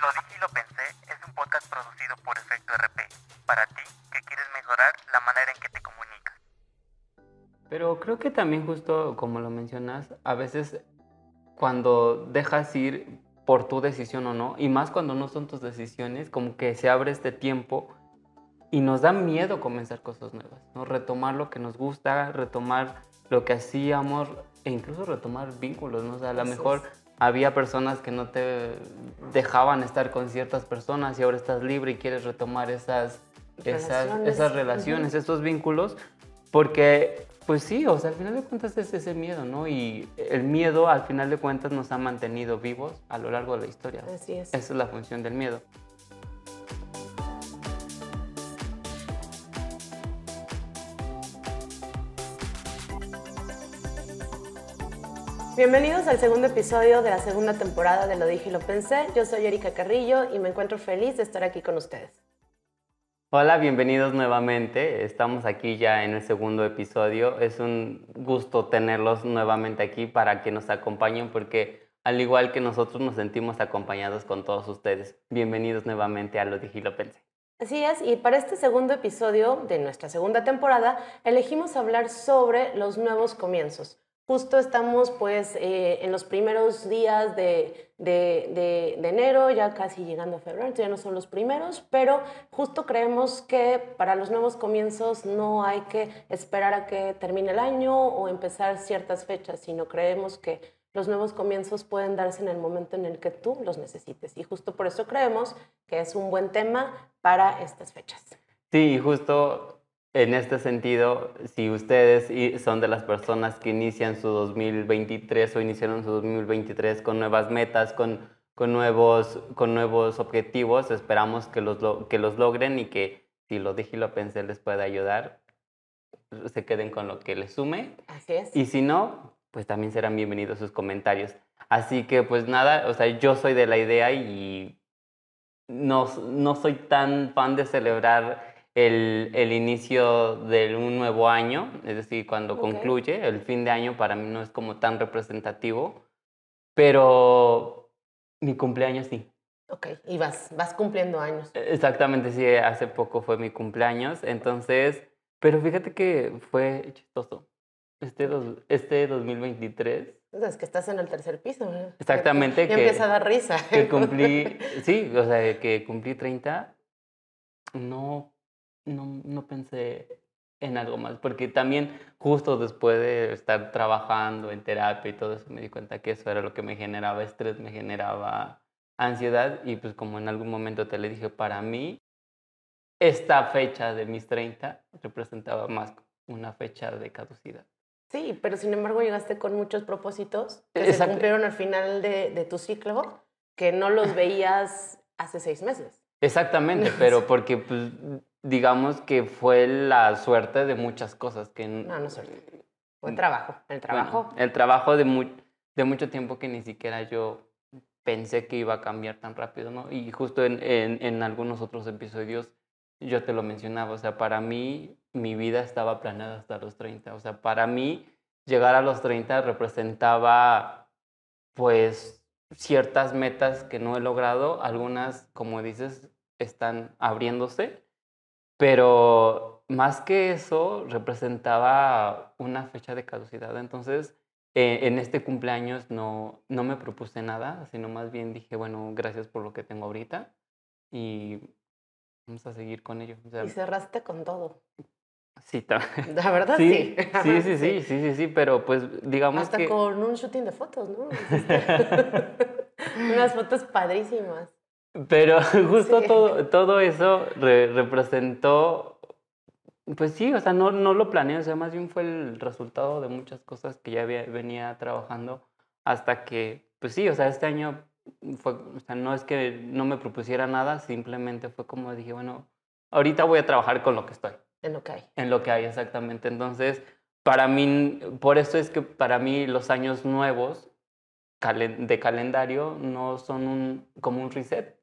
Lo dije y lo pensé es un podcast producido por Efecto RP, para ti que quieres mejorar la manera en que te comunicas. Pero creo que también justo como lo mencionas, a veces cuando dejas ir por tu decisión o no, y más cuando no son tus decisiones, como que se abre este tiempo y nos da miedo comenzar cosas nuevas, ¿no? Retomar lo que nos gusta, retomar lo que hacíamos e incluso retomar vínculos, ¿no? O sea, a lo mejor había personas que no te dejaban estar con ciertas personas y ahora estás libre y quieres retomar esas relaciones, esas, relaciones estos vínculos, porque pues sí, o sea, al final de cuentas es ese miedo, ¿no? Y el miedo al final de cuentas nos ha mantenido vivos a lo largo de la historia. Así es. Esa es la función del miedo. Bienvenidos al segundo episodio de la segunda temporada de Lo dije y lo pensé. Yo soy Erika Carrillo y me encuentro feliz de estar aquí con ustedes. Hola, bienvenidos nuevamente. Estamos aquí ya en el segundo episodio. Es un gusto tenerlos nuevamente aquí para que nos acompañen porque al igual que nosotros nos sentimos acompañados con todos ustedes. Bienvenidos nuevamente a Lo dije y lo pensé. Así es, y para este segundo episodio de nuestra segunda temporada elegimos hablar sobre los nuevos comienzos Justo estamos pues eh, en los primeros días de, de, enero, ya casi llegando a febrero, ya no son los primeros, pero justo creemos que para los nuevos comienzos no hay que esperar a que termine el año o empezar ciertas fechas, sino creemos que los nuevos comienzos pueden darse en el momento en el que tú los necesites. Y justo por eso creemos que es un buen tema para estas fechas. Sí, justo en este sentido, si ustedes son de las personas que inician su 2023 o iniciaron su 2023 con nuevas metas, con, con, nuevos, con nuevos objetivos, esperamos que los, que los logren y que si lo dije y lo pensé les pueda ayudar, se queden con lo que les sume. Así es. Y si no, pues también serán bienvenidos sus comentarios. Así que pues nada, o sea, yo soy de la idea y no, no soy tan fan de celebrar el, el, inicio de un nuevo año, es decir, cuando concluye, el fin de año para mí no es como tan representativo, pero mi cumpleaños sí. Ok, y vas, vas cumpliendo años. E, exactamente, sí, hace poco fue mi cumpleaños, entonces, pero fíjate que fue chistoso. Este, dos, este 2023. Es que estás en el tercer piso. Exactamente. Ya que, empieza a dar risa. Que cumplí, sí, o sea, que cumplí 30, no no, no pensé en algo más, porque también justo después de estar trabajando en terapia y todo eso, me di cuenta que eso era lo que me generaba estrés, me generaba ansiedad y pues como en algún momento te le dije, para mí esta fecha de mis 30 representaba más una fecha de caducidad. Sí, pero sin embargo llegaste con muchos propósitos que se cumplieron al final de, de tu ciclo que no los veías hace seis meses. Exactamente, pero porque pues, digamos que fue la suerte de muchas cosas que... No, no suerte. Fue trabajo. El trabajo. el trabajo de, de mucho tiempo que ni siquiera yo pensé que iba a cambiar tan rápido, ¿no? Y justo en, en, en, algunos otros episodios yo te lo mencionaba, o sea, para mí mi vida estaba planeada hasta los 30, o sea, para mí llegar a los 30 representaba pues ciertas metas que no he logrado, algunas, como dices, están abriéndose, pero más que eso representaba una fecha de caducidad. Entonces, eh, en este cumpleaños no, no me propuse nada, sino más bien dije, bueno, gracias por lo que tengo ahorita y vamos a seguir con ello. y cerraste con todo. Sí, la verdad sí. Sí, sí, sí, sí, sí, sí, pero pues digamos Hasta que... con un shooting de fotos, ¿no? Unas fotos padrísimas. Pero justo todo, todo eso representó, pues sí, o sea, no, no lo planeé, o sea, más bien fue el resultado de muchas cosas que ya venía trabajando hasta que, pues sí, o sea, este año fue, o sea, no es que no me propusiera nada, simplemente fue como dije, bueno, ahorita voy a trabajar con lo que estoy. En lo que hay. En lo que hay, exactamente. Entonces, para mí, por eso es que para mí los años nuevos de calendario no son un, como un reset,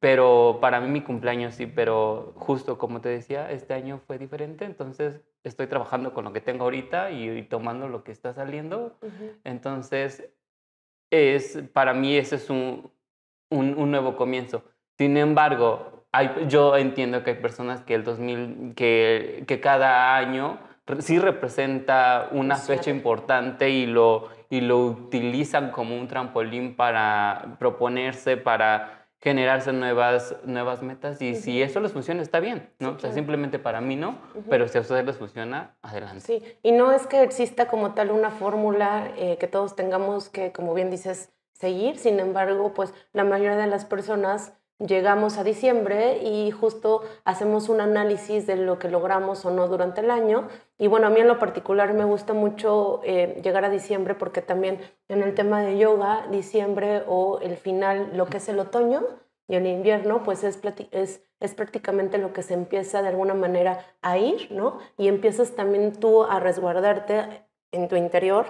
pero para mí mi cumpleaños sí, pero justo como te decía, este año fue diferente, entonces estoy trabajando con lo que tengo ahorita y, tomando lo que está saliendo. Entonces, es, para mí ese es un, un, un nuevo comienzo. Sin embargo, hay, yo entiendo que hay personas que el 2000, que, que cada año sí representa una Sí. fecha importante y lo, y lo utilizan como un trampolín para proponerse, para generarse nuevas, nuevas metas y si eso les funciona está bien, ¿no? Sí, O sea, claro. simplemente para mí no, pero si a ustedes les funciona, adelante. Sí, y no es que exista como tal una fórmula eh, que todos tengamos que, como bien dices, seguir, sin embargo, pues la mayoría de las personas llegamos a diciembre y justo hacemos un análisis de lo que logramos o no durante el año. Y bueno, a mí en lo particular me gusta mucho eh, llegar a diciembre porque también en el tema de yoga, diciembre o el final, lo que es el otoño, y el invierno, pues es, es, es prácticamente lo que se empieza de alguna manera a ir, ¿no? Y empiezas también tú a resguardarte en tu interior,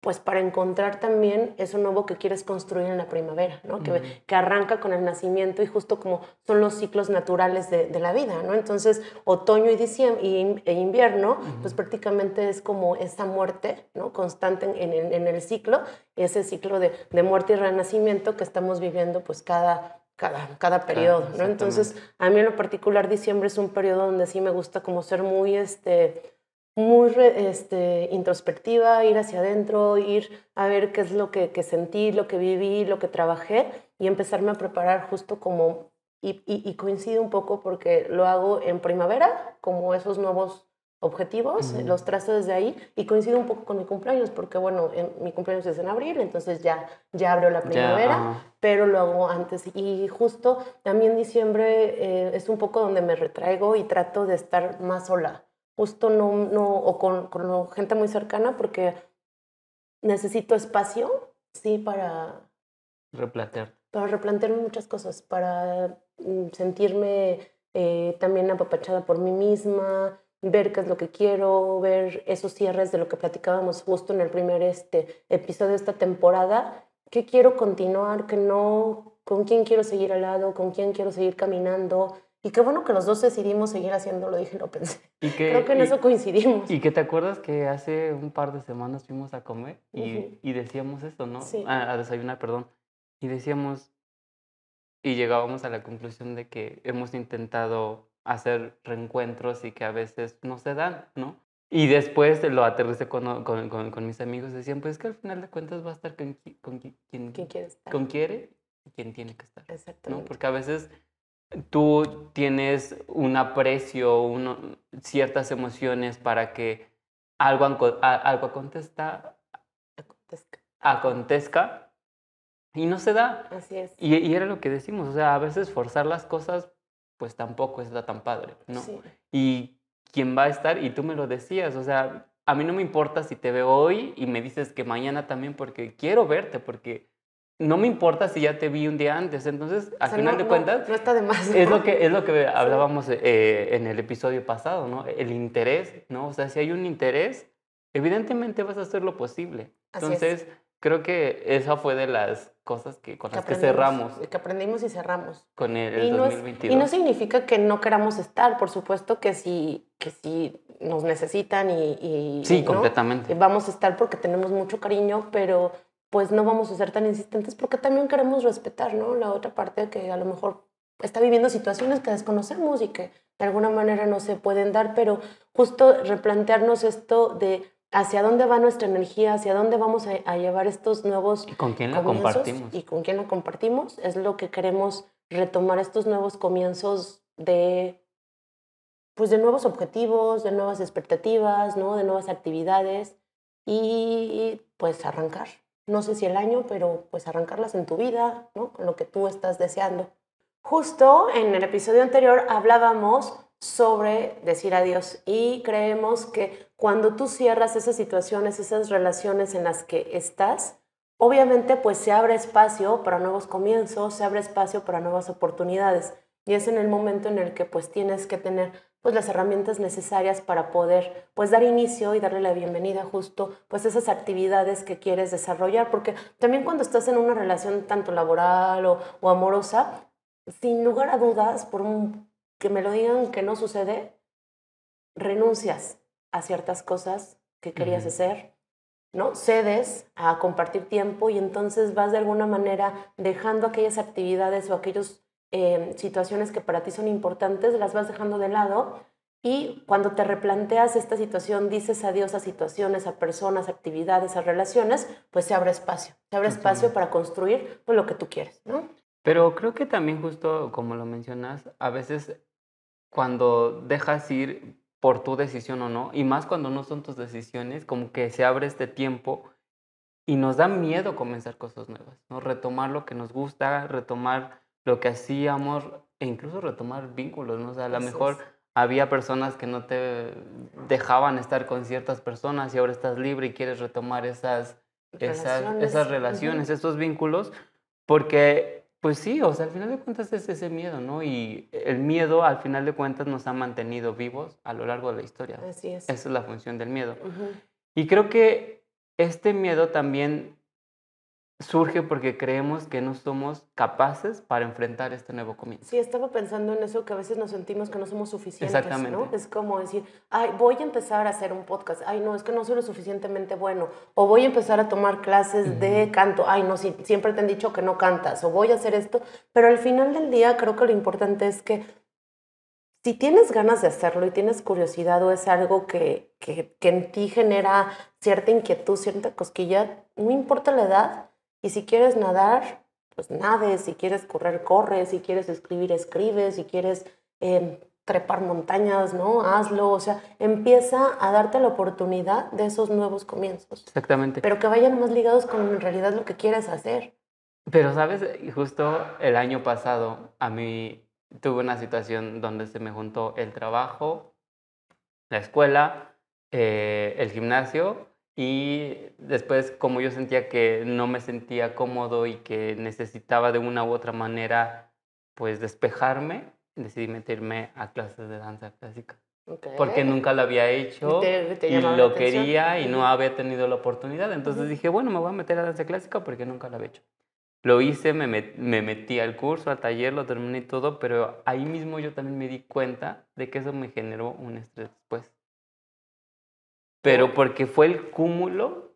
pues para encontrar también eso nuevo que quieres construir en la primavera, ¿no? Que, que arranca con el nacimiento y justo como son los ciclos naturales de, de la vida, ¿no? Entonces, otoño y, diciembre, y e invierno, pues prácticamente es como esa muerte, ¿no? Constante en, en el- en el ciclo, ese ciclo de, de muerte y renacimiento que estamos viviendo pues cada, cada, cada periodo, ¿no? Entonces, a mí en lo particular diciembre es un periodo donde sí me gusta como ser muy, este, muy este, introspectiva, ir hacia adentro, ir a ver qué es lo que, que sentí, lo que viví, lo que trabajé y empezarme a preparar justo como, y, y, y coincide un poco porque lo hago en primavera, como esos nuevos objetivos, Ujú. los trazo desde ahí y coincide un poco con mi cumpleaños porque bueno, en- mi cumpleaños es en abril, entonces ya, ya abrió la primavera ajá. pero lo hago antes. Y justo también diciembre eh, es un poco donde me retraigo y trato de estar más sola. Justo no, no o con, con gente muy cercana porque necesito espacio, sí, para, Replantear. para replantearme muchas cosas, para mm, sentirme eh, también apapachada por mí misma, ver qué es lo que quiero, ver esos cierres de lo que platicábamos justo en el primer este, episodio de esta temporada, qué quiero continuar, qué no, con quién quiero seguir al lado, con quién quiero seguir caminando. Y qué bueno que los dos decidimos seguir haciéndolo, dije, lo pensé. Y que, Creo que en y- eso coincidimos. Y que te acuerdas que hace un par de semanas fuimos a comer y, Ujú. y decíamos esto, ¿no? Sí. A, a desayunar, perdón. Y decíamos, y llegábamos a la conclusión de que hemos intentado hacer reencuentros y que a veces no se dan, ¿no? Y después lo aterricé con, con, con, con mis amigos, decían, pues que al final de cuentas va a estar con, con qui- quien, ¿Quién quiere estar? con quiere y quien tiene que estar. ¿no? Exactamente. Porque a veces tú tienes un aprecio, uno- ciertas emociones para que algo, algo acontezca, Acontezca. acontezca y no se da. Así es. Y, y era lo que decimos, o sea, a veces forzar las cosas pues tampoco está tan padre, ¿no? Sí. Y quién va a estar, y tú me lo decías, o sea, a mí no me importa si te veo hoy y me dices que mañana también porque quiero verte, porque no me importa si ya te vi un día antes, entonces al O sea, final no- de cuentas No, está de más. es lo que, es lo que hablábamos eh, en el episodio pasado, ¿no? El interés, ¿no? O sea, si hay un interés, evidentemente vas a hacer lo posible. Así es. Entonces, creo que esa fue de las cosas que, con las que cerramos Que aprendimos y cerramos. con el, el Y no, es- 2022. y no significa que no queramos estar, por supuesto que si, que si nos necesitan y, y- sí, completamente. vamos a estar porque tenemos mucho cariño, pero pues no vamos a ser tan insistentes porque también queremos respetar, ¿no? La otra parte que a lo mejor está viviendo situaciones que desconocemos y que de alguna manera no se pueden dar, pero justo replantearnos esto de hacia dónde va nuestra energía, hacia dónde vamos a, a llevar estos nuevos ¿Y con quién la compartimos? y con quién la compartimos. Es lo que queremos retomar estos nuevos comienzos de pues de nuevos objetivos, de nuevas expectativas, ¿no? de nuevas actividades y pues arrancar. No sé si el año, pero pues arrancarlas en tu vida, ¿no? con lo que tú estás deseando. Justo en el episodio anterior hablábamos sobre decir adiós y creemos que cuando tú cierras esas situaciones, esas relaciones en las que estás, obviamente pues se abre espacio para nuevos comienzos, se abre espacio para nuevas oportunidades y es en el momento en el que pues tienes que tener pues las herramientas necesarias para poder pues dar inicio y darle la bienvenida justo pues a esas actividades que quieres desarrollar porque también cuando estás en una relación tanto laboral o, o amorosa sin lugar a dudas por un- que me lo digan que no sucede renuncias a ciertas cosas que querías hacer ¿no? Cedes a compartir tiempo y entonces vas de alguna manera dejando aquellas actividades o aquellas eh, situaciones que para ti son importantes, las vas dejando de lado y cuando te replanteas esta situación, dices adiós a situaciones, a personas, actividades, a relaciones, pues se abre espacio. Se abre espacio para construir pues, lo que tú quieres, ¿no? Pero creo que también justo como lo mencionas, a veces cuando dejas ir por tu decisión o no, y más cuando no son tus decisiones, como que se abre este tiempo y nos da miedo comenzar cosas nuevas, ¿no? Retomar lo que nos gusta, retomar lo que hacíamos e incluso retomar vínculos, ¿no? O sea, a lo mejor había personas que no te dejaban estar con ciertas personas y ahora estás libre y quieres retomar esas relaciones, esas, relaciones estos vínculos, porque pues sí, o sea, al final de cuentas es ese miedo, ¿no? Y el miedo al final de cuentas nos ha mantenido vivos a lo largo de la historia. Así es. Esa es la función del miedo. Y creo que este miedo también surge porque creemos que no somos capaces para enfrentar este nuevo comienzo. Sí, estaba pensando en eso, que a veces nos sentimos que no somos suficientes, Exactamente. ¿no? Es como decir, ay, voy a empezar a hacer un podcast, ay, no, es que no soy lo suficientemente bueno, o voy a empezar a tomar clases de canto, ay, no, si, siempre te han dicho que no cantas, o voy a hacer esto, pero al final del día creo que lo importante es que si tienes ganas de hacerlo y tienes curiosidad o es algo que, que, que en ti genera cierta inquietud, cierta cosquilla, no importa la edad, y si quieres nadar, pues nades, si quieres correr, corre, si quieres escribir, escribe, si quieres em, trepar montañas, ¿no? Hazlo, o sea, empieza a darte la oportunidad de esos nuevos comienzos. Exactamente. Pero que vayan más ligados con en realidad lo que quieres hacer. Pero, ¿sabes? Justo el año pasado a mí tuve una situación donde se me juntó el trabajo, la escuela, eh, el gimnasio y después, como yo sentía que no me sentía cómodo y que necesitaba de una u otra manera, pues despejarme, decidí meterme a clases de danza clásica. Porque nunca lo había hecho y, lo quería y no había tenido la oportunidad. Entonces dije, bueno, me voy a meter a danza clásica porque nunca lo había hecho. Lo hice, me, me metí al curso, al taller, lo terminé y todo, pero ahí mismo yo también me di cuenta de que eso me generó un estrés después pero porque fue el cúmulo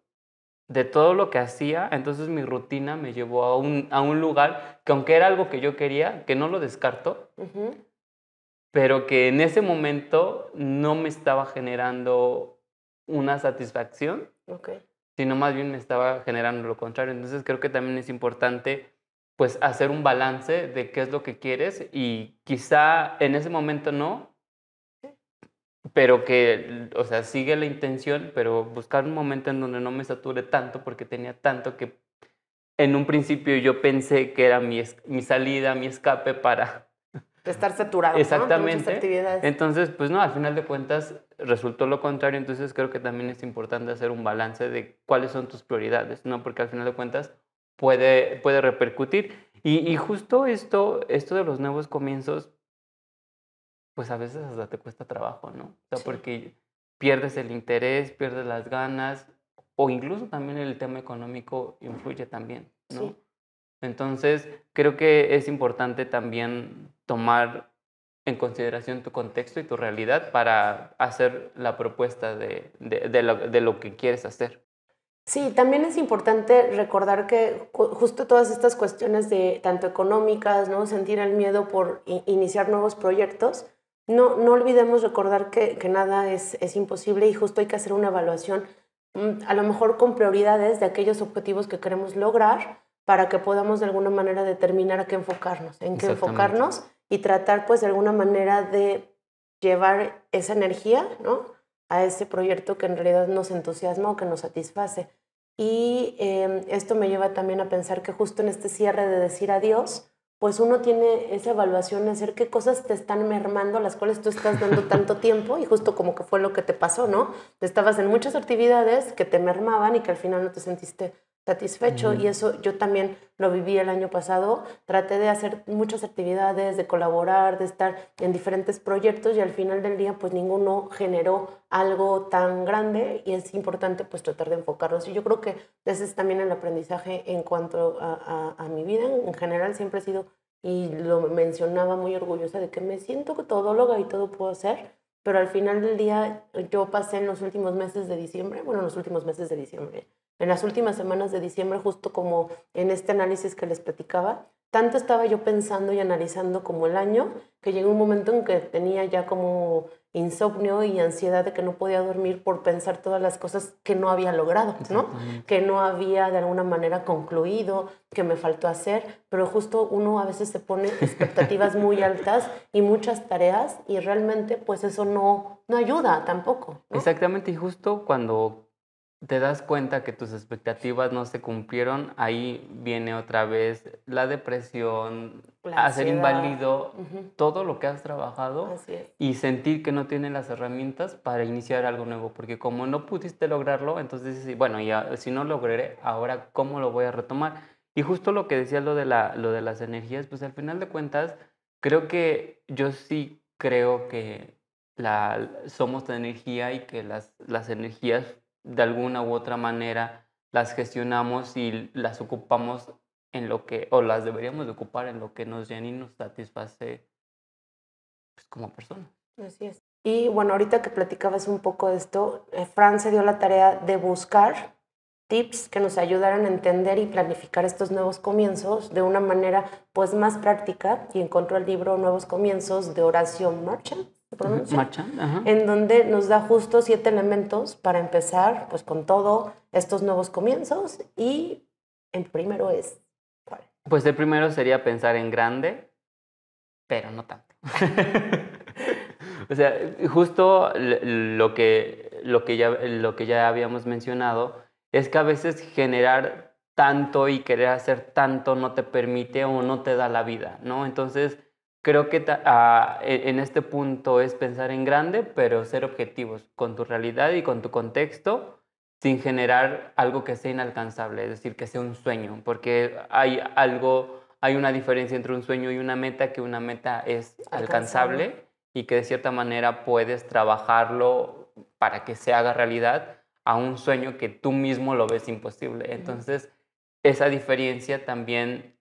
de todo lo que hacía, entonces mi rutina me llevó a un, a un lugar que aunque era algo que yo quería, que no lo descarto, pero que en ese momento no me estaba generando una satisfacción, sino más bien me estaba generando lo contrario. Entonces creo que también es importante pues hacer un balance de qué es lo que quieres y quizá en ese momento no, pero que, o sea, sigue la intención, pero buscar un momento en donde no me sature tanto porque tenía tanto que en un principio yo pensé que era mi, mi salida, mi escape para... estar saturado. Exactamente. Entonces, pues no, al final de cuentas resultó lo contrario, entonces creo que también es importante hacer un balance de cuáles son tus prioridades, ¿no? Porque al final de cuentas puede, puede repercutir. Y, y justo esto, esto de los nuevos comienzos, pues a veces hasta te cuesta trabajo, ¿no? O sea, porque pierdes el interés, pierdes las ganas, o incluso también el tema económico influye también, ¿no? Entonces, creo que es importante también tomar en consideración tu contexto y tu realidad para hacer la propuesta de, de, lo, de, lo, que quieres hacer. Sí, también es importante recordar que justo todas estas cuestiones de tanto económicas, ¿no? sentir el miedo por iniciar nuevos proyectos, no, no olvidemos recordar que, nada es, es, imposible y justo hay que hacer una evaluación, mm, a lo mejor con prioridades de aquellos objetivos que queremos lograr para que podamos de alguna manera determinar a qué enfocarnos, en qué enfocarnos y tratar pues de alguna manera de llevar esa energía ¿no? a ese proyecto que en realidad nos entusiasma o que nos satisface. Y em, esto me lleva también a pensar que justo en este cierre de decir adiós, pues uno tiene esa evaluación de hacer qué cosas te están mermando, las cuales tú estás dando tanto tiempo y justo como que fue lo que te pasó, ¿no? Estabas en muchas actividades que te mermaban y que al final no te sentiste satisfecho y eso yo también lo viví el año pasado. Traté de hacer muchas actividades, de colaborar, de estar en diferentes proyectos y al final del día pues ninguno generó algo tan grande y es importante pues tratar de enfocarlos. Y yo creo que ese es también el aprendizaje en cuanto a, a, mi vida. En general siempre he sido, y lo mencionaba muy orgullosa de que me siento todóloga y todo puedo hacer, pero al final del día yo pasé en los últimos meses de diciembre, bueno, en los últimos meses de diciembre, en las últimas semanas de diciembre, justo como en este análisis que les platicaba, tanto estaba yo pensando y analizando como el año, que llegó un momento en que tenía ya como insomnio y ansiedad de que no podía dormir por pensar todas las cosas que no había logrado, ¿no? Que no había de alguna manera concluido, que me faltó hacer, pero justo uno a veces se pone expectativas muy altas y muchas tareas y realmente pues eso no, no ayuda tampoco. Exactamente, y justo cuando te das cuenta que tus expectativas no se cumplieron, ahí viene otra vez la depresión, hacer inválido todo lo que has trabajado y sentir que no tienes las herramientas para iniciar algo nuevo, porque como no pudiste lograrlo, entonces dices, bueno, ya si no logré, ahora cómo lo voy a retomar. Y justo lo que decía lo de, la, lo de las energías, pues al final de cuentas, creo que yo sí creo que la, somos de energía y que las, las energías de alguna u otra manera las gestionamos y las ocupamos en lo que, o las deberíamos de ocupar en lo que nos llena y nos satisface pues, como persona. Así es. Y bueno, ahorita que platicabas un poco de esto, eh, Fran se dio la tarea de buscar tips que nos ayudaran a entender y planificar estos nuevos comienzos de una manera pues más práctica y encontró el libro Nuevos Comienzos de Horacio Marchand en donde nos da justo siete elementos para empezar pues con todo estos nuevos comienzos y el primero es ¿cuál? Pues el primero sería pensar en grande, pero no tanto. o sea, justo lo que, lo, que ya, lo que ya habíamos mencionado es que a veces generar tanto y querer hacer tanto no te permite o no te da la vida, ¿no? Entonces, creo que ah, e, en este punto es pensar en grande, pero ser objetivos con tu realidad y con tu contexto sin generar algo que sea inalcanzable, es decir, que sea un sueño, porque hay algo, hay una diferencia entre un sueño y una meta, que una meta es alcanzable, y que de cierta manera puedes trabajarlo para que se haga realidad a un sueño que tú mismo lo ves imposible. Entonces, esa diferencia también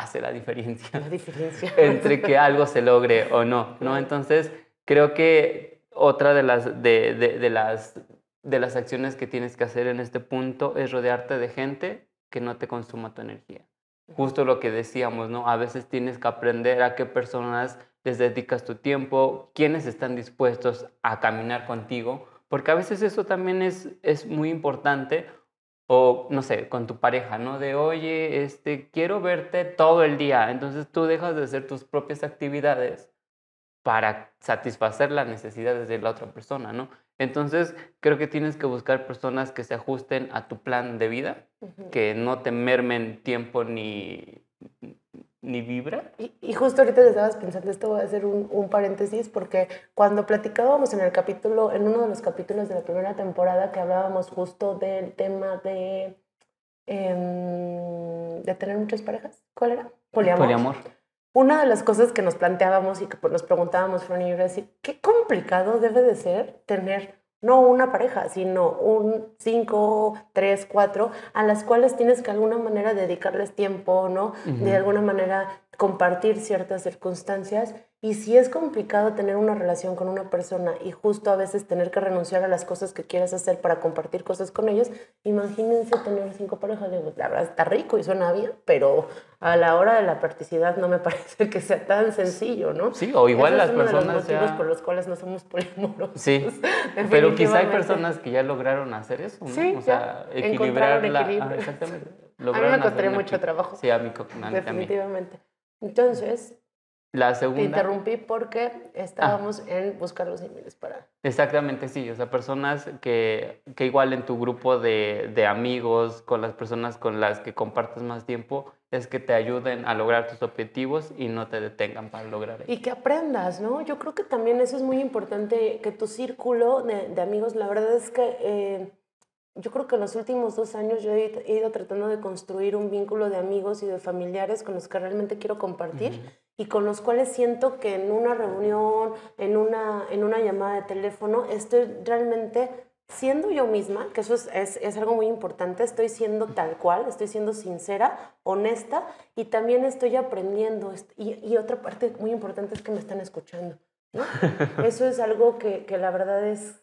hace la diferencia, la diferencia. entre que algo se logre o no, ¿no? Entonces, creo que otra de las, de, de, las, de las acciones que tienes que hacer en este punto es rodearte de gente que no te consuma tu energía. Justo lo que decíamos, ¿no? A veces tienes que aprender a qué personas les dedicas tu tiempo, quiénes están dispuestos a caminar contigo, porque a veces eso también es, es muy importante o no sé, con tu pareja, ¿no? De, oye, este, quiero verte todo el día. Entonces tú dejas de hacer tus propias actividades para satisfacer las necesidades de la otra persona, ¿no? Entonces creo que tienes que buscar personas que se ajusten a tu plan de vida, que no te mermen tiempo ni, ni vibra. Y, justo ahorita te estabas pensando, esto voy a hacer un, un, paréntesis, porque cuando platicábamos en el capítulo, en uno de los capítulos de la primera temporada, que hablábamos justo del tema de, em, de tener muchas parejas, ¿cuál era? Poliamor. Poliamor. Una de las cosas que nos planteábamos y que pues, nos preguntábamos, Fran y yo, era decir, qué complicado debe de ser tener no una pareja, sino un cinco, tres, cuatro, a las cuales tienes que de alguna manera dedicarles tiempo, ¿no? De alguna manera compartir ciertas circunstancias y si es complicado tener una relación con una persona y justo a veces tener que renunciar a las cosas que quieres hacer para compartir cosas con ellos, imagínense tener cinco parejas. La verdad está rico y suena bien, pero a la hora de la practicidad no me parece que sea tan sencillo, ¿no? Sí, o igual las es uno personas. De los motivos por los cuales no somos poliamorosos. Sí, pero quizá hay personas que ya lograron hacer eso, ¿no? Sí, o sea, equilibrar la. Ah, exactamente. a mí me costaría mucho trabajo. Sí, a mí, a mí Definitivamente. Entonces, la segunda... Te interrumpí porque estábamos ah. en buscar los emails para... Exactamente, sí. O sea, personas que, que igual en tu grupo de, de, amigos, con las personas con las que compartes más tiempo, es que te ayuden a lograr tus objetivos y no te detengan para lograr Y que aprendas, ¿no? Yo creo que también eso es muy importante, que tu círculo de, de amigos, la verdad es que... Eh, yo creo que en los últimos dos años yo he ido tratando de construir un vínculo de amigos y de familiares con los que realmente quiero compartir y con los cuales siento que en una reunión, en una, en una llamada de teléfono, estoy realmente siendo yo misma, que eso es, es, es, algo muy importante, estoy siendo tal cual, estoy siendo sincera, honesta y también estoy aprendiendo. Y, y, otra parte muy importante es que me están escuchando. ¿no? Eso es algo que, que la verdad es,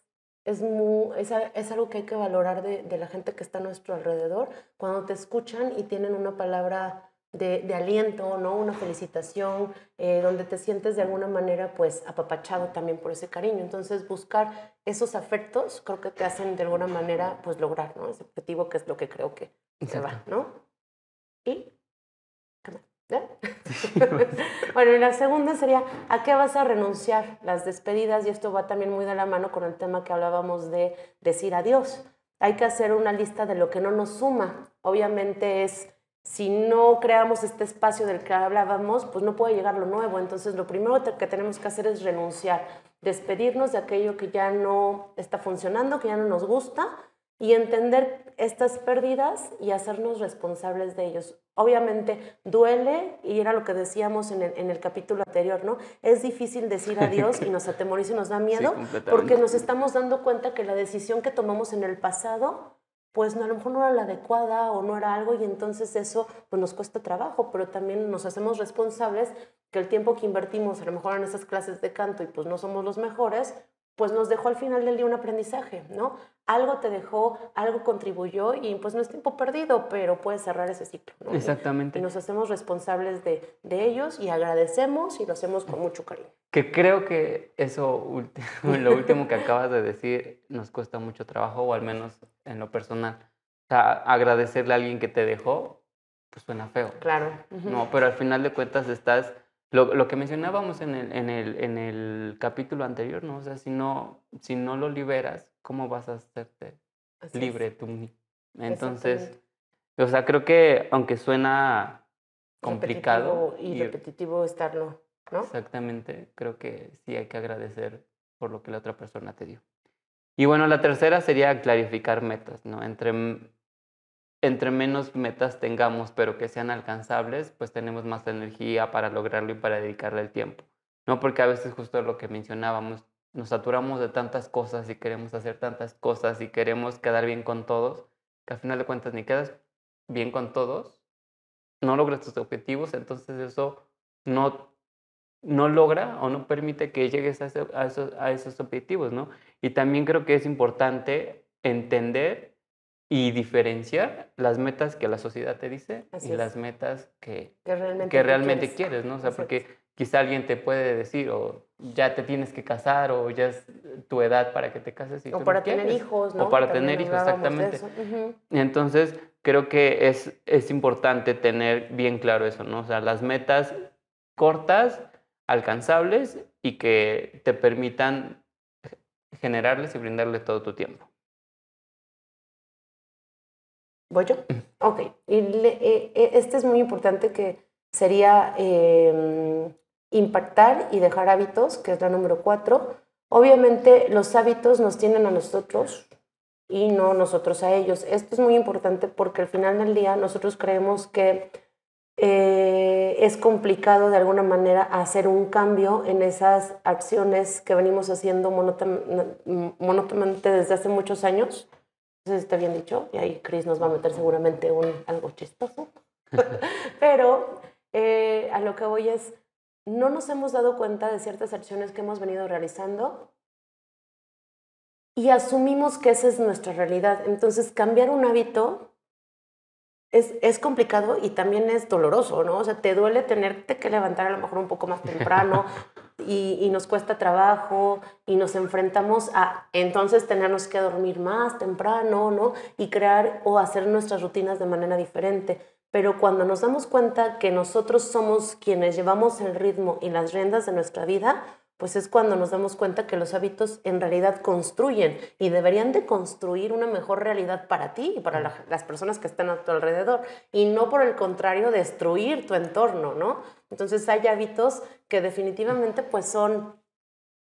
es, muy, es, es, algo que hay que valorar de, de, la gente que está a nuestro alrededor, cuando te escuchan y tienen una palabra de, de aliento, ¿no? Una felicitación, eh, donde te sientes de alguna manera pues apapachado también por ese cariño. Entonces buscar esos afectos creo que te hacen de alguna manera pues lograr, ¿no? Ese objetivo que es lo que creo que se va, ¿no? Y bueno, y la segunda sería, ¿a qué vas a renunciar? Las despedidas, y esto va también muy de la mano con el tema que hablábamos de decir adiós. Hay que hacer una lista de lo que no nos suma. Obviamente es, si no creamos este espacio del que hablábamos, pues no puede llegar lo nuevo. Entonces, lo primero que tenemos que hacer es renunciar, despedirnos de aquello que ya no está funcionando, que ya no nos gusta, y entender estas pérdidas y hacernos responsables de ellos. Obviamente duele, y era lo que decíamos en el, en el capítulo anterior, ¿no? Es difícil decir adiós y nos atemoriza y nos da miedo porque nos estamos dando cuenta que la decisión que tomamos en el pasado, pues a lo mejor no era la adecuada o no era algo y entonces eso pues nos cuesta trabajo, pero también nos hacemos responsables que el tiempo que invertimos a lo mejor en esas clases de canto y pues no somos los mejores, pues nos dejó al final del día un aprendizaje, ¿no? Algo te dejó, algo contribuyó y pues no es tiempo perdido, pero puedes cerrar ese ciclo. ¿no? Exactamente. Y, nos hacemos responsables de, de, ellos y agradecemos y lo hacemos con mucho cariño. Que creo que eso, lo último que acabas de decir, nos cuesta mucho trabajo, o al menos en lo personal. O sea, agradecerle a alguien que te dejó, pues suena feo. Claro. No, pero al final de cuentas estás lo, lo, que mencionábamos en el, en, el, en el capítulo anterior, ¿no? O sea, si no, si no lo liberas, ¿cómo vas a hacerte Así libre es. tú? Entonces, o sea, creo que aunque suena complicado repetitivo y, y repetitivo estarlo, ¿no? Exactamente, creo que sí hay que agradecer por lo que la otra persona te dio. Y bueno, la tercera sería clarificar metas, ¿no? Entre entre menos metas tengamos, pero que sean alcanzables, pues tenemos más energía para lograrlo y para dedicarle el tiempo. No porque a veces justo lo que mencionábamos, nos saturamos de tantas cosas y queremos hacer tantas cosas y queremos quedar bien con todos, que al final de cuentas ni quedas bien con todos, no logras tus objetivos, entonces eso no, no logra o no permite que llegues a, a, esos, a esos objetivos, ¿no? Y también creo que es importante entender y diferenciar las metas que la sociedad te dice Así y es. las metas que, que realmente, que realmente quieres. quieres, ¿no? O sea, porque quizá alguien te puede decir, o ya te tienes que casar, o ya es tu edad para que te cases. Y o para no tener quieres. hijos, ¿no? O para También tener hijos, exactamente. Entonces, creo que es, es importante tener bien claro eso, ¿no? O sea, las metas cortas, alcanzables y que te permitan generarles y brindarle todo tu tiempo. ¿Voy yo? Ok. Y le- eh, eh, este es muy importante que sería eh, impactar y dejar hábitos, que es la número cuatro. Obviamente los hábitos nos tienen a nosotros y no nosotros a ellos. Esto es muy importante porque al final del día nosotros creemos que eh, es complicado de alguna manera hacer un cambio en esas acciones que venimos haciendo monóton- monótonamente desde hace muchos años. Si está bien dicho, y ahí Chris nos va a meter seguramente un, algo chistoso. Pero eh, a lo que voy es, no nos hemos dado cuenta de ciertas acciones que hemos venido realizando y asumimos que esa es nuestra realidad. Entonces, cambiar un hábito es, es complicado y también es doloroso, ¿no? O sea, te duele tenerte que levantar a lo mejor un poco más temprano y, nos cuesta trabajo y nos enfrentamos a entonces tenernos que dormir más temprano, ¿no? Y crear o hacer nuestras rutinas de manera diferente. Pero cuando nos damos cuenta que nosotros somos quienes llevamos el ritmo y las riendas de nuestra vida, pues es cuando nos damos cuenta que los hábitos en realidad construyen y deberían de construir una mejor realidad para ti y para la- las personas que están a tu alrededor y no por el contrario destruir tu entorno, ¿no? Entonces hay hábitos que definitivamente pues son,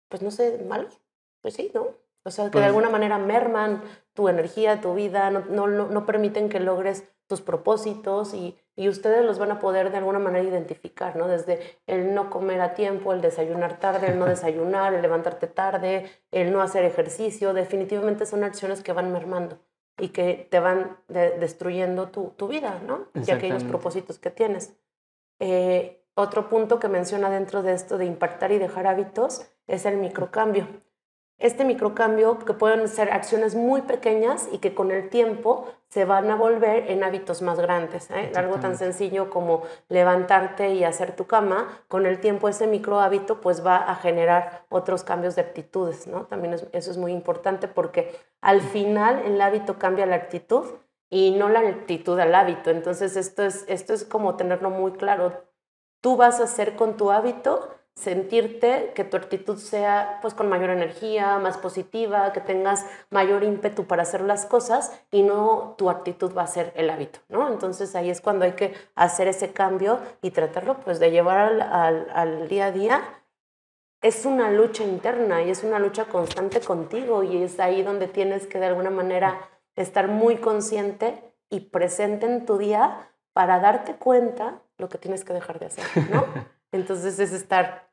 pues no sé, malos, pues sí, ¿no? O sea, que Pues- de alguna manera merman tu energía, tu vida, no, no, no, no permiten que logres tus propósitos y, y ustedes los van a poder de alguna manera identificar, ¿no? Desde el no comer a tiempo, el desayunar tarde, el no desayunar, el levantarte tarde, el no hacer ejercicio, definitivamente son acciones que van mermando y que te van de- destruyendo tu, tu vida, ¿no? Y aquellos propósitos que tienes. Eh, otro punto que menciona dentro de esto de impactar y dejar hábitos es el microcambio. Este microcambio que pueden ser acciones muy pequeñas y que con el tiempo se van a volver en hábitos más grandes. ¿eh? Algo tan sencillo como levantarte y hacer tu cama, con el tiempo ese micro hábito pues va a generar otros cambios de actitudes. ¿no? También eso es muy importante porque al final el hábito cambia la actitud y no la actitud al hábito. Entonces esto es, esto es como tenerlo muy claro. Tú vas a hacer con tu hábito sentirte que tu actitud sea pues con mayor energía, más positiva, que tengas mayor ímpetu para hacer las cosas y no tu actitud va a ser el hábito, ¿no? Entonces ahí es cuando hay que hacer ese cambio y tratarlo pues de llevar al, al, al día a día. Es una lucha interna y es una lucha constante contigo y es ahí donde tienes que de alguna manera estar muy consciente y presente en tu día para darte cuenta lo que tienes que dejar de hacer, ¿no? Entonces es estar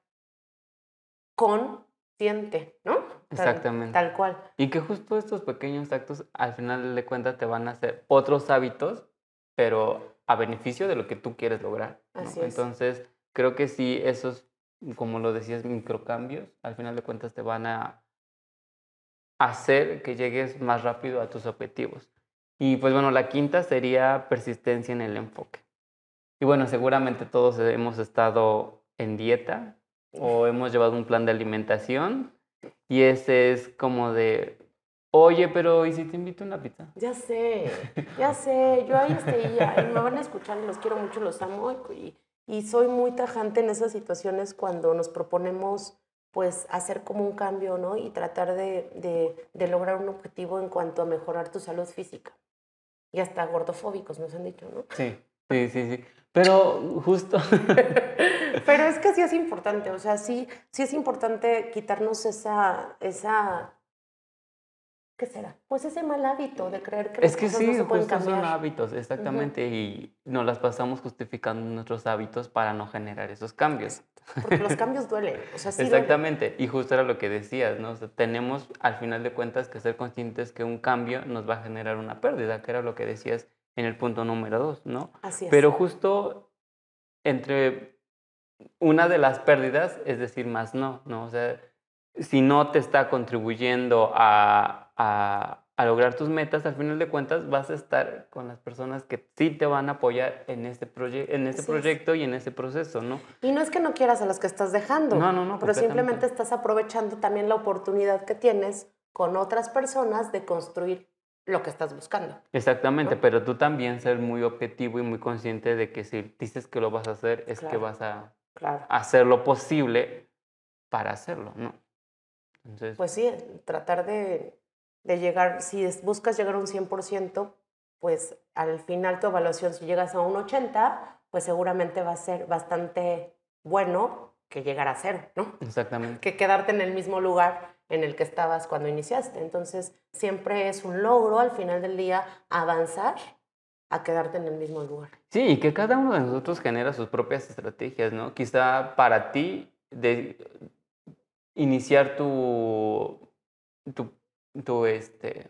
consciente, ¿no? Exactamente. Tal cual. Y que justo estos pequeños actos al final de cuentas te van a hacer otros hábitos, pero a beneficio de lo que tú quieres lograr. Así es. Entonces, creo que sí, esos, como lo decías, microcambios, al final de cuentas te van a hacer que llegues más rápido a tus objetivos. Y pues bueno, la quinta sería persistencia en el enfoque. Y bueno, seguramente todos hemos estado en dieta, o hemos llevado un plan de alimentación y ese es como de, oye, pero ¿y si te invito a una pizza? Ya sé, ya sé, yo ahí estoy, y me van a escuchar, los quiero mucho, los amo y, y soy muy tajante en esas situaciones cuando nos proponemos pues hacer como un cambio, ¿no? Y tratar de, de, de lograr un objetivo en cuanto a mejorar tu salud física. Y hasta gordofóbicos nos han dicho, ¿no? Sí, sí, sí, sí. Pero justo... Pero es que sí es importante, o sea, sí, sí es importante quitarnos esa, esa, ¿qué será? Pues ese mal hábito de creer que es que sí, no se pueden cambiar. son hábitos, exactamente, y nos las pasamos justificando nuestros hábitos para no generar esos cambios. Porque los cambios duelen, o sea, sí Exactamente, y justo era lo que decías, ¿no? O sea, tenemos al final de cuentas que ser conscientes que un cambio nos va a generar una pérdida, que era lo que decías en el punto número dos, ¿no? Así es. Pero justo entre una de las pérdidas es decir más no, ¿no? O sea, si no te está contribuyendo a, a, a, lograr tus metas, al final de cuentas vas a estar con las personas que sí te van a apoyar en este, en este proyecto y en ese proceso, ¿no? Y no es que no quieras a los que estás dejando, no, no, no, pero simplemente estás aprovechando también la oportunidad que tienes con otras personas de construir lo que estás buscando. Exactamente, pero tú también ser muy objetivo y muy consciente de que si dices que lo vas a hacer, es que vas a hacer lo posible para hacerlo, ¿no? Entonces... Pues sí, tratar de, de llegar, si buscas llegar a un 100%, pues al final tu evaluación, si llegas a un 80, pues seguramente va a ser bastante bueno que llegar a cero, ¿no? Exactamente. Que quedarte en el mismo lugar en el que estabas cuando iniciaste. Entonces, siempre es un logro al final del día avanzar a quedarte en el mismo lugar. Sí, y que cada uno de nosotros genera sus propias estrategias, ¿no? Quizá para ti de iniciar tu, tu, tu, este,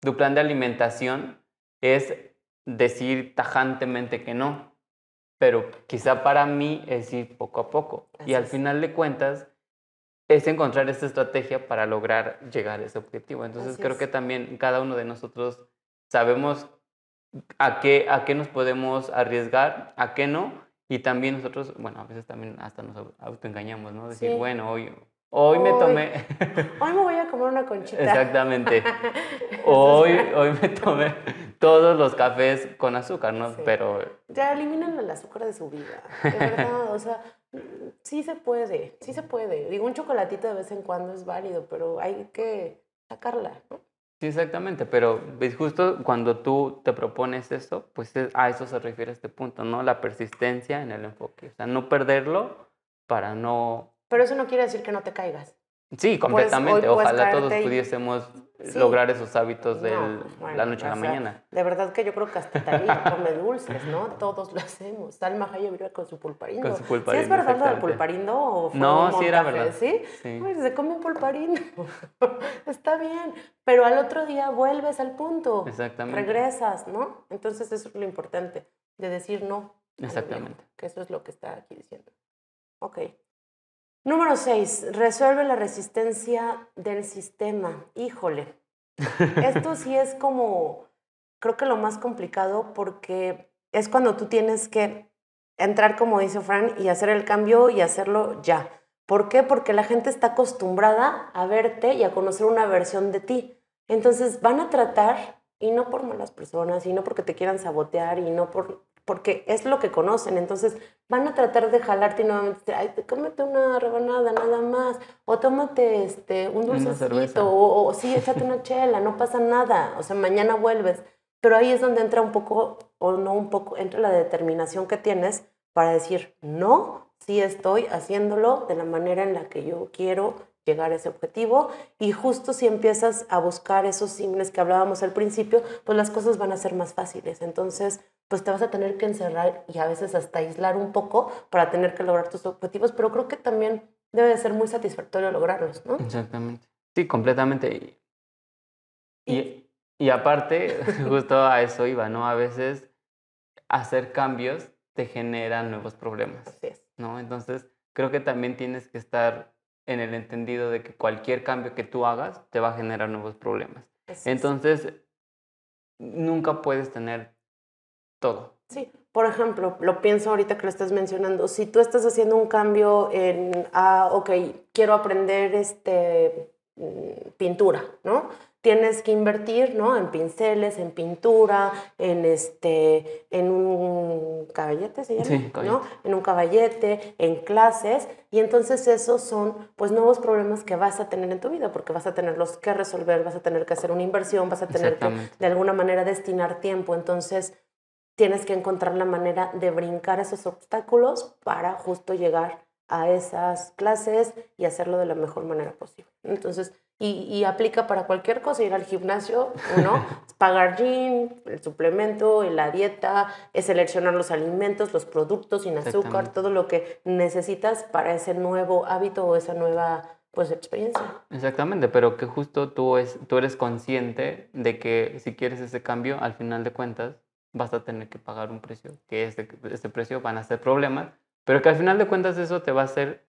tu plan de alimentación es decir tajantemente que no, pero quizá para mí es ir poco a poco. y al final de cuentas es encontrar esta estrategia para lograr llegar a ese objetivo. Entonces creo que también cada uno de nosotros sabemos a qué, a qué nos podemos arriesgar, a qué no. Y también nosotros, bueno, a veces también hasta nos autoengañamos, ¿no? Decir, bueno, hoy, hoy, me tomé... hoy me voy a comer una conchita. Exactamente. hoy, hoy me tomé todos los cafés con azúcar, ¿no? Pero... Ya eliminan el azúcar de su vida, de verdad, o sea, sí se puede, sí se puede. Digo, un chocolatito de vez en cuando es válido, pero hay que sacarla, ¿no? Sí, exactamente, pero ves justo cuando tú te propones eso, pues a eso se refiere este punto, ¿no? La persistencia en el enfoque, o sea, no perderlo para no... Pero eso no quiere decir que no te caigas. Sí, completamente. Ojalá todos pudiésemos lograr esos hábitos de la noche a la mañana. De verdad que yo creo que hasta Talí come dulces, ¿no? Todos lo hacemos. Salma Hayek vive con su pulparindo. Con su pulparindo. ¿Sí es verdad lo del pulparindo o fue No, sí era verdad. ¿Sí? sí. se come un pulparindo. Está bien. Pero al otro día vuelves al punto. Exactamente. Regresas, ¿no? Entonces eso es lo importante, de decir no. Exactamente. Que eso es lo que está aquí diciendo. Ok. Número seis, resuelve la resistencia del sistema. Híjole, esto sí es como, creo que lo más complicado porque es cuando tú tienes que entrar, como dice Fran, y hacer el cambio y hacerlo ya. ¿Por qué? Porque la gente está acostumbrada a verte y a conocer una versión de ti. Entonces van a tratar, y no por malas personas, y no porque te quieran sabotear, y no por porque es lo que conocen. Entonces van a tratar de jalarte y nuevamente, ay, cómete una rebanada nada más, o tómate este, un dulcecito, o, o sí, échate una chela, no pasa nada, o sea, mañana vuelves. Pero ahí es donde entra un poco, o no un poco, entra la determinación que tienes para decir, no, sí estoy haciéndolo de la manera en la que yo quiero llegar a ese objetivo y justo si empiezas a buscar esos símiles que hablábamos al principio, pues las cosas van a ser más fáciles. Entonces, pues te vas a tener que encerrar y a veces hasta aislar un poco para tener que lograr tus objetivos, pero creo que también debe de ser muy satisfactorio lograrlos, ¿no? Exactamente. Sí, completamente. Y, y aparte, justo a eso iba, ¿no? A veces hacer cambios te generan nuevos problemas. Así es. ¿no? Entonces, creo que también tienes que estar en el entendido de que cualquier cambio que tú hagas te va a generar nuevos problemas. Entonces, nunca puedes tener todo. Sí, por ejemplo, lo pienso ahorita que lo estás mencionando, si tú estás haciendo un cambio en, ah, ok, quiero aprender este, mm, pintura, ¿no? Tienes que invertir ¿no? en pinceles, en pintura, en, este, en un caballete, ¿se llama? ¿no? En un caballete, en clases. Y entonces esos son pues nuevos problemas que vas a tener en tu vida, porque vas a tenerlos que resolver, vas a tener que hacer una inversión, vas a tener que de alguna manera destinar tiempo. Entonces tienes que encontrar la manera de brincar esos obstáculos para justo llegar a esas clases y hacerlo de la mejor manera posible. Entonces, y, aplica para cualquier cosa, ir al gimnasio, ¿no? pagar gym, el suplemento, la dieta, es seleccionar los alimentos, los productos sin azúcar, todo lo que necesitas para ese nuevo hábito o esa nueva pues experiencia. Exactamente, pero que justo tú, es, tú eres consciente de que si quieres ese cambio, al final de cuentas vas a tener que pagar un precio, que ese, ese precio van a ser problemas, pero que al final de cuentas eso te va a hacer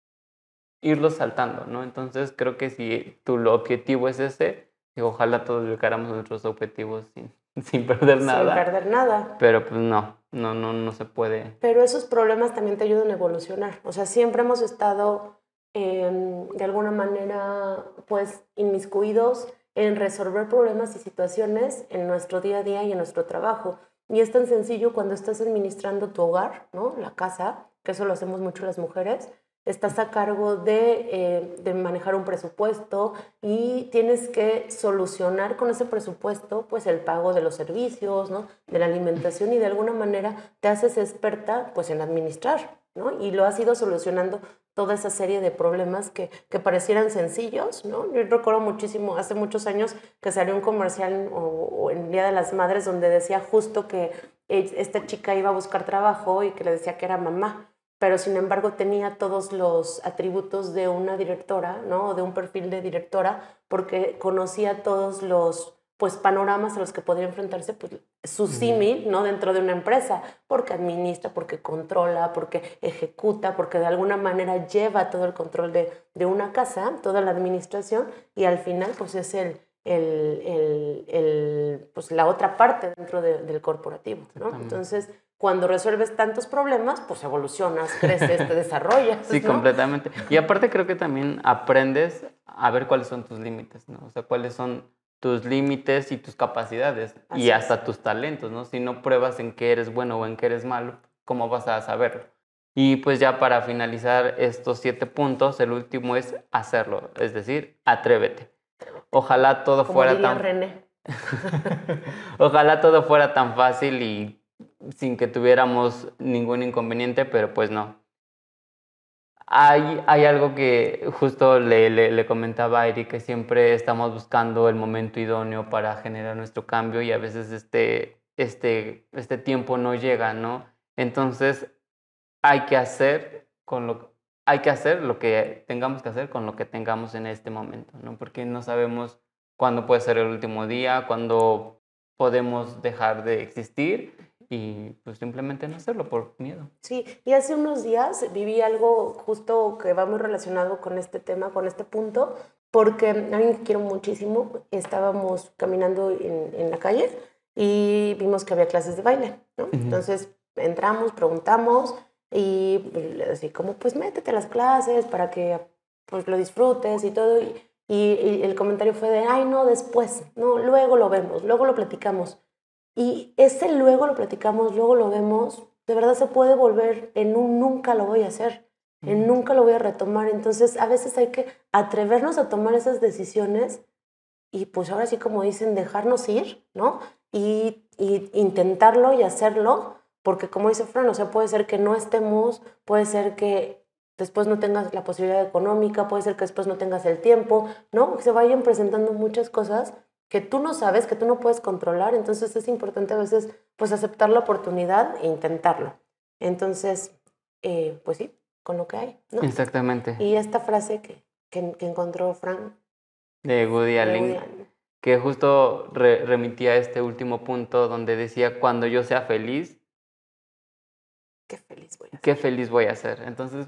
irlo saltando, ¿no? Entonces creo que si tu objetivo es ese, ojalá todos llegáramos a nuestros objetivos sin, sin perder nada. Sin perder nada. Pero pues no, no, no, no se puede. Pero esos problemas también te ayudan a evolucionar. O sea, siempre hemos estado em, de alguna manera pues inmiscuidos en resolver problemas y situaciones en nuestro día a día y en nuestro trabajo. Y es tan sencillo cuando estás administrando tu hogar, ¿no? La casa, que eso lo hacemos mucho las mujeres, estás a cargo eh, de, manejar un presupuesto y tienes que solucionar con ese presupuesto pues el pago de los servicios, ¿no? de la alimentación y de alguna manera te haces experta pues en administrar ¿no? y lo has ido solucionando toda esa serie de problemas que, que parecieran sencillos. ¿no? Yo recuerdo muchísimo, hace muchos años que salió un comercial o, en Día de las Madres donde decía justo que esta chica iba a buscar trabajo y que le decía que era mamá pero sin embargo tenía todos los atributos de una directora, ¿no? de un perfil de directora, porque conocía todos los pues panoramas a los que podría enfrentarse pues, su símil ¿no? dentro de una empresa, porque administra, porque controla, porque ejecuta, porque de alguna manera lleva todo el control de, de una casa, toda la administración, y al final pues es el, el, el, el pues, la otra parte dentro del corporativo. ¿no? Entonces, cuando resuelves tantos problemas, pues evolucionas, creces, te desarrollas. Sí, completamente. Y aparte creo que también aprendes a ver cuáles son tus límites, ¿no? O sea, cuáles son tus límites y tus capacidades y hasta tus talentos, ¿no? Si no pruebas en qué eres bueno o en qué eres malo, ¿cómo vas a saberlo? Y pues ya para finalizar estos siete puntos, el último es hacerlo, es decir, atrévete. Ojalá todo fuera tan... René. Ojalá todo fuera tan fácil y sin que tuviéramos ningún inconveniente, pero pues no. Hay, hay algo que justo le, le, comentaba a que siempre estamos buscando el momento idóneo para generar nuestro cambio y a veces este, este, este tiempo no llega, ¿no? Entonces hay que hacer con lo hay que hacer lo que tengamos que hacer con lo que tengamos en este momento, ¿no? Porque no sabemos cuándo puede ser el último día, cuándo podemos dejar de existir y pues simplemente no hacerlo por miedo. Sí, y hace unos días viví algo justo que va muy relacionado con este tema, con este punto, porque a mí me quiero muchísimo, estábamos caminando en, en la calle y vimos que había clases de baile, ¿no? Entonces entramos, preguntamos y así como pues métete a las clases para que pues lo disfrutes y todo. Y, y, el comentario fue de, ay no, después, no, luego lo vemos, luego lo platicamos. Y ese luego lo platicamos, luego lo vemos, de verdad se puede volver en un nunca lo voy a hacer, en nunca lo voy a retomar. Entonces a veces hay que atrevernos a tomar esas decisiones y pues ahora sí como dicen, dejarnos ir, ¿no? Y, y intentarlo y hacerlo porque como dice Fran, o sea, puede ser que no estemos, puede ser que después no tengas la posibilidad económica, puede ser que después no tengas el tiempo, ¿no? Que se vayan presentando muchas cosas que tú no sabes, que tú no puedes controlar, entonces es importante a veces pues aceptar la oportunidad e intentarlo. Entonces, eh, pues sí, con lo que hay, ¿no? Exactamente. Y esta frase que, que, encontró Frank de Woody Allen, que justo remitía a este último punto donde decía, cuando yo sea feliz, qué feliz voy a ser. Qué feliz voy a ser. Entonces,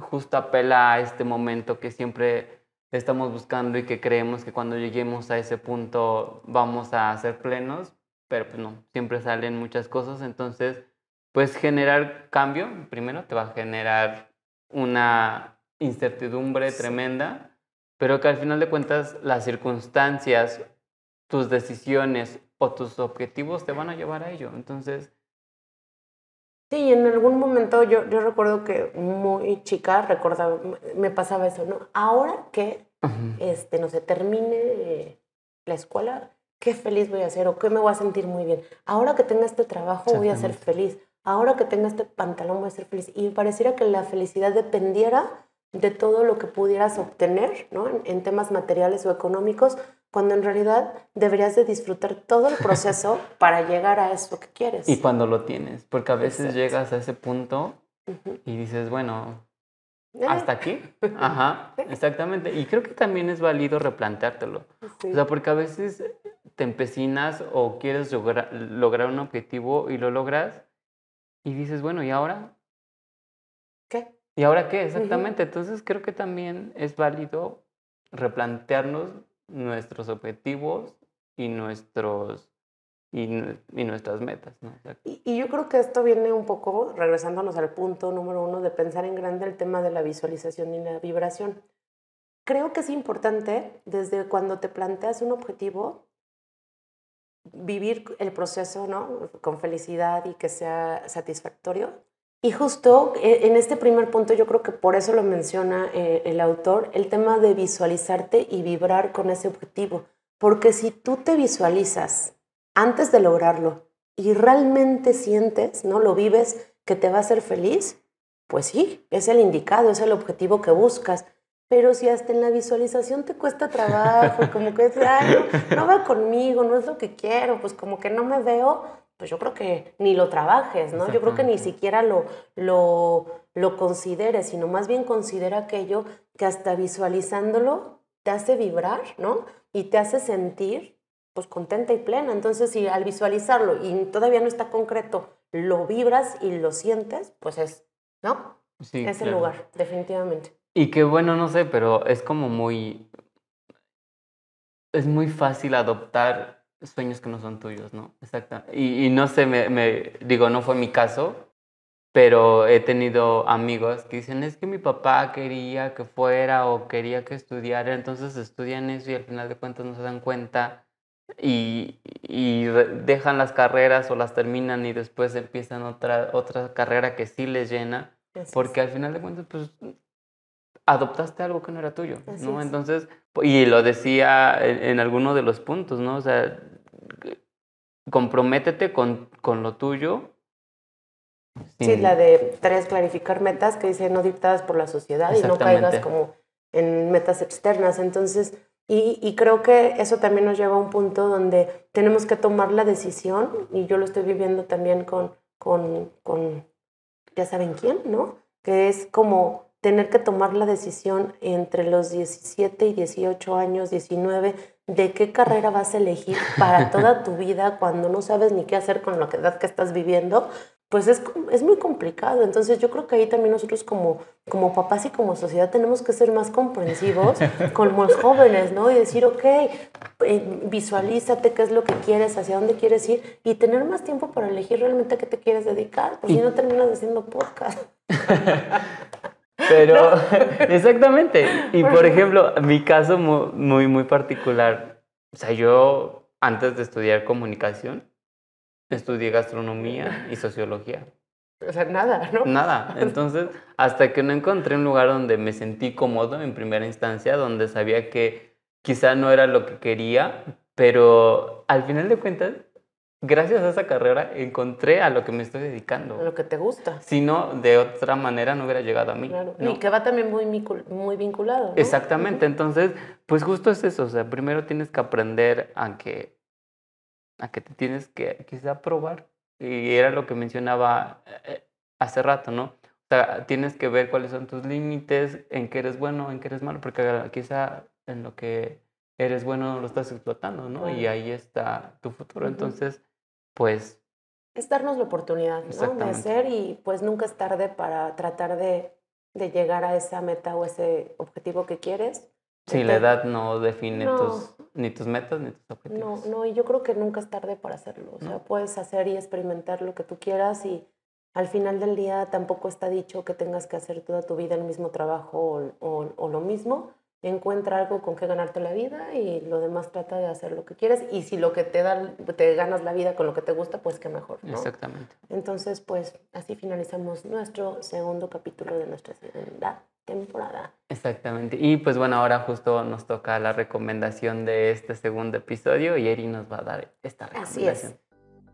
justo apela a este momento que siempre estamos buscando y que creemos que cuando lleguemos a ese punto vamos a ser plenos, pero pues no, siempre salen muchas cosas. Entonces, pues generar cambio, primero te va a generar una incertidumbre tremenda, pero que al final de cuentas las circunstancias, tus decisiones o tus objetivos te van a llevar a ello. Entonces, Sí, en algún momento yo, yo recuerdo que muy chica recordaba, me pasaba eso, ¿no? Ahora que, este, no sé, termine la escuela, qué feliz voy a ser o qué me voy a sentir muy bien. Ahora que tenga este trabajo voy a ser feliz. Ahora que tenga este pantalón voy a ser feliz. Y pareciera que la felicidad dependiera de todo lo que pudieras obtener, ¿no? en temas materiales o económicos, cuando en realidad deberías de disfrutar todo el proceso para llegar a eso que quieres. Y cuando lo tienes, porque a veces llegas a ese punto y dices, bueno, eh. hasta aquí. Ajá, exactamente. Y creo que también es válido replanteártelo. O sea, porque a veces te empecinas o quieres lograr un objetivo y lo logras y dices, bueno, ¿y ahora? ¿Qué? ¿Y ahora qué? Exactamente. Entonces creo que también es válido replantearnos nuestros objetivos y nuestros y, nuestras metas. ¿no? Y, yo creo que esto viene un poco, regresándonos al punto número uno, de pensar en grande el tema de la visualización y la vibración. Creo que es importante desde cuando te planteas un objetivo, vivir el proceso ¿no? con felicidad y que sea satisfactorio, y justo eh, en este primer punto yo creo que por eso lo menciona eh, el autor, el tema de visualizarte y vibrar con ese objetivo. Porque si tú te visualizas antes de lograrlo y realmente sientes, ¿no? Lo vives que te va a hacer feliz, pues sí, es el indicado, es el objetivo que buscas. Pero si hasta en la visualización te cuesta trabajo, como que no, no va conmigo, no es lo que quiero, pues como que no me veo, pues yo creo que ni lo trabajes, ¿no? Yo creo que ni siquiera lo, lo, lo consideres, sino más bien considera aquello que hasta visualizándolo te hace vibrar, ¿no? Y te hace sentir pues contenta y plena. Entonces, si al visualizarlo y todavía no está concreto, lo vibras y lo sientes, pues es, ¿no? Sí, es el lugar, definitivamente. Y que bueno, no sé, pero es como muy... Es muy fácil adoptar sueños que no son tuyos, ¿no? Exacto. Y, no sé, me, digo, no fue mi caso, pero he tenido amigos que dicen, es que mi papá quería que fuera o quería que estudiara, entonces estudian eso y al final de cuentas no se dan cuenta y, y dejan las carreras o las terminan y después empiezan otra, otra carrera que sí les llena, porque al final de cuentas, pues adoptaste algo que no era tuyo, ¿no? Entonces, y lo decía en, en, alguno de los puntos, ¿no? O sea, comprométete con, con lo tuyo. Sí, la de tres, clarificar metas que dice no dictadas por la sociedad y no caigas como en metas externas. Entonces, y, y, creo que eso también nos lleva a un punto donde tenemos que tomar la decisión, y yo lo estoy viviendo también con, con, con ya saben quién, ¿no? Que es como tener que tomar la decisión entre los 17 y 18 años, 19, de qué carrera vas a elegir para toda tu vida cuando no sabes ni qué hacer con la edad que estás viviendo, pues es, es, muy complicado. Entonces yo creo que ahí también nosotros como, como papás y como sociedad tenemos que ser más comprensivos con los jóvenes, ¿no? Y decir, ok, eh, visualízate qué es lo que quieres, hacia dónde quieres ir y tener más tiempo para elegir realmente a qué te quieres dedicar, porque si no terminas haciendo podcast. Pero, exactamente. Y por ejemplo, mi caso muy, muy particular, o sea, yo antes de estudiar comunicación, estudié gastronomía y sociología. O sea, nada, ¿no? Nada. Entonces, hasta que no encontré un lugar donde me sentí cómodo en primera instancia, donde sabía que quizá no era lo que quería, pero al final de cuentas gracias a esa carrera encontré a lo que me estoy dedicando. A lo que te gusta. Si no, de otra manera no hubiera llegado a mí. Claro. Y que va también muy, muy vinculado. Exactamente. Entonces, pues justo es eso. O sea, primero tienes que aprender a que, a que te tienes que quizá probar. Y era lo que mencionaba eh, hace rato, ¿no? O sea, tienes que ver cuáles son tus límites, en qué eres bueno, en qué eres malo, porque quizá en lo que eres bueno no lo estás explotando, ¿no? Y ahí está tu futuro. Entonces, pues... Es darnos la oportunidad ¿no? de hacer y pues nunca es tarde para tratar de, de, llegar a esa meta o ese objetivo que quieres. Sí, la edad no define tus, ni tus metas ni tus objetivos. No, no, y yo creo que nunca es tarde para hacerlo. O sea, puedes hacer y experimentar lo que tú quieras y al final del día tampoco está dicho que tengas que hacer toda tu vida el mismo trabajo o, o lo mismo encuentra algo con que ganarte la vida y lo demás trata de hacer lo que quieres. Y si lo que te da te ganas la vida con lo que te gusta pues qué mejor ¿no? exactamente. Entonces pues así finalizamos nuestro segundo capítulo de nuestra segunda temporada. Exactamente. Y pues bueno ahora justo nos toca la recomendación de este segundo episodio y Eri nos va a dar esta recomendación así es.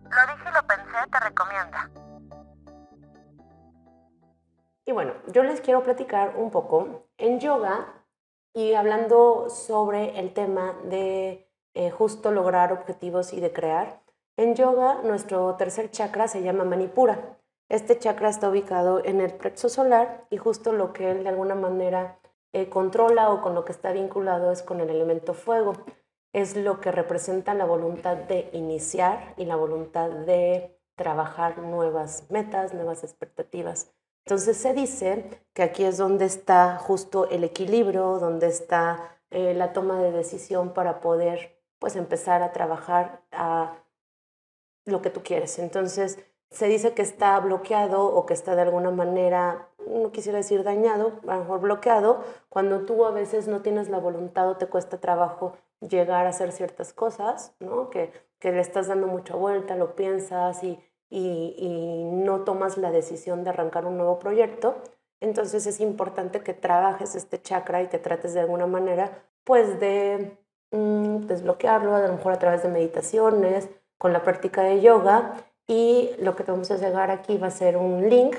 lo dije y lo pensé te recomienda. Y bueno yo les quiero platicar un poco. En yoga y hablando sobre el tema de eh, justo lograr objetivos y de crear, en yoga nuestro tercer chakra se llama Manipura. Este chakra está ubicado en el plexo solar y justo lo que él de alguna manera eh, controla o con lo que está vinculado es con el elemento fuego. Es lo que representa la voluntad de iniciar y la voluntad de trabajar nuevas metas, nuevas expectativas. Entonces se dice que aquí es donde está justo el equilibrio, donde está eh, la toma de decisión para poder pues empezar a trabajar a lo que tú quieres. Entonces se dice que está bloqueado o que está de alguna manera, no quisiera decir dañado, a lo mejor bloqueado, cuando tú a veces no tienes la voluntad o te cuesta trabajo llegar a hacer ciertas cosas, ¿no? que, que le estás dando mucha vuelta, lo piensas y y, no tomas la decisión de arrancar un nuevo proyecto, entonces es importante que trabajes este chakra y que trates de alguna manera pues de mm, desbloquearlo, a lo mejor a través de meditaciones, con la práctica de yoga y lo que te vamos a llegar aquí va a ser un link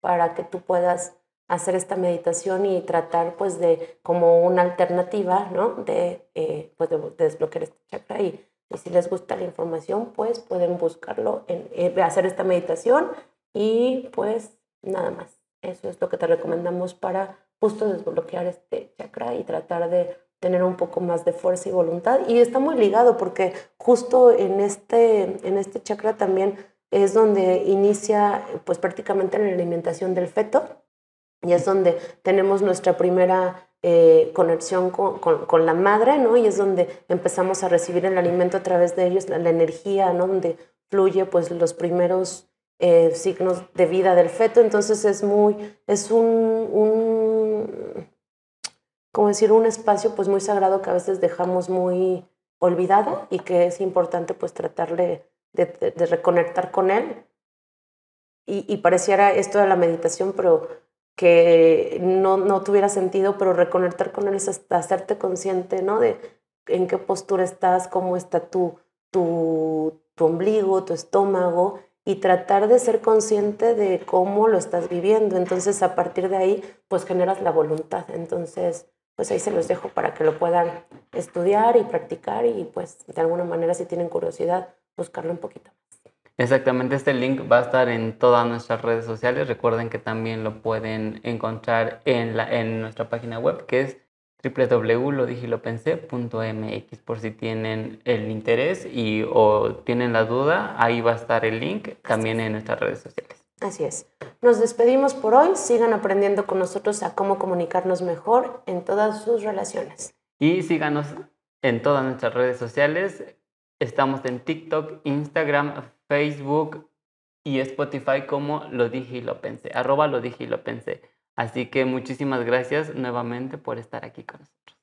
para que tú puedas hacer esta meditación y tratar pues de como una alternativa, ¿no? De, eh, pues de desbloquear este chakra y y si les gusta la información, pues pueden buscarlo, en, eh, hacer esta meditación y pues nada más. Eso es lo que te recomendamos para justo desbloquear este chakra y tratar de tener un poco más de fuerza y voluntad. Y está muy ligado porque justo en este, en este chakra también es donde inicia pues prácticamente la alimentación del feto y es donde tenemos nuestra primera eh, conexión con, con, la madre, ¿no? Y es donde empezamos a recibir el alimento a través de ellos, la, energía, ¿no? Donde fluye, pues, los primeros eh, signos de vida del feto. Entonces es muy, es un, un, decir, un espacio, pues, muy sagrado que a veces dejamos muy olvidado y que es importante, pues, tratarle de, de, reconectar con él. Y, y pareciera esto de la meditación, pero que no, no tuviera sentido, pero reconectar con él es hasta hacerte consciente, ¿no? De en qué postura estás, cómo está tu, tu, tu ombligo, tu estómago, y tratar de ser consciente de cómo lo estás viviendo. Entonces, a partir de ahí, pues generas la voluntad. Entonces, pues ahí se los dejo para que lo puedan estudiar y practicar y pues de alguna manera, si tienen curiosidad, buscarlo un poquito. Exactamente, este link va a estar en todas nuestras redes sociales. Recuerden que también lo pueden encontrar en, la, en nuestra página web que es www.lodigilopense.mx por si tienen el interés y o tienen la duda, ahí va a estar el link también en nuestras redes sociales. Así es. Nos despedimos por hoy. Sigan aprendiendo con nosotros a cómo comunicarnos mejor en todas sus relaciones. Y síganos en todas nuestras redes sociales. Estamos en TikTok, Instagram, Facebook y Spotify como lo dije y lo pensé. Arroba lo dije y lo pensé. Así que muchísimas gracias nuevamente por estar aquí con nosotros.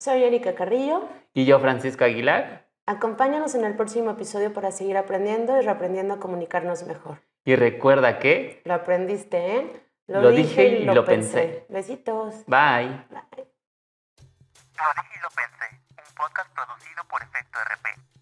Soy Erika Carrillo. Y yo, Francisco Aguilar. Acompáñanos en el próximo episodio para seguir aprendiendo y reaprendiendo a comunicarnos mejor. Y recuerda que... Lo aprendiste en... Lo, dije, y lo, pensé. Besitos. Bye. Bye. Lo dije y lo pensé, un podcast producido por Efecto RP.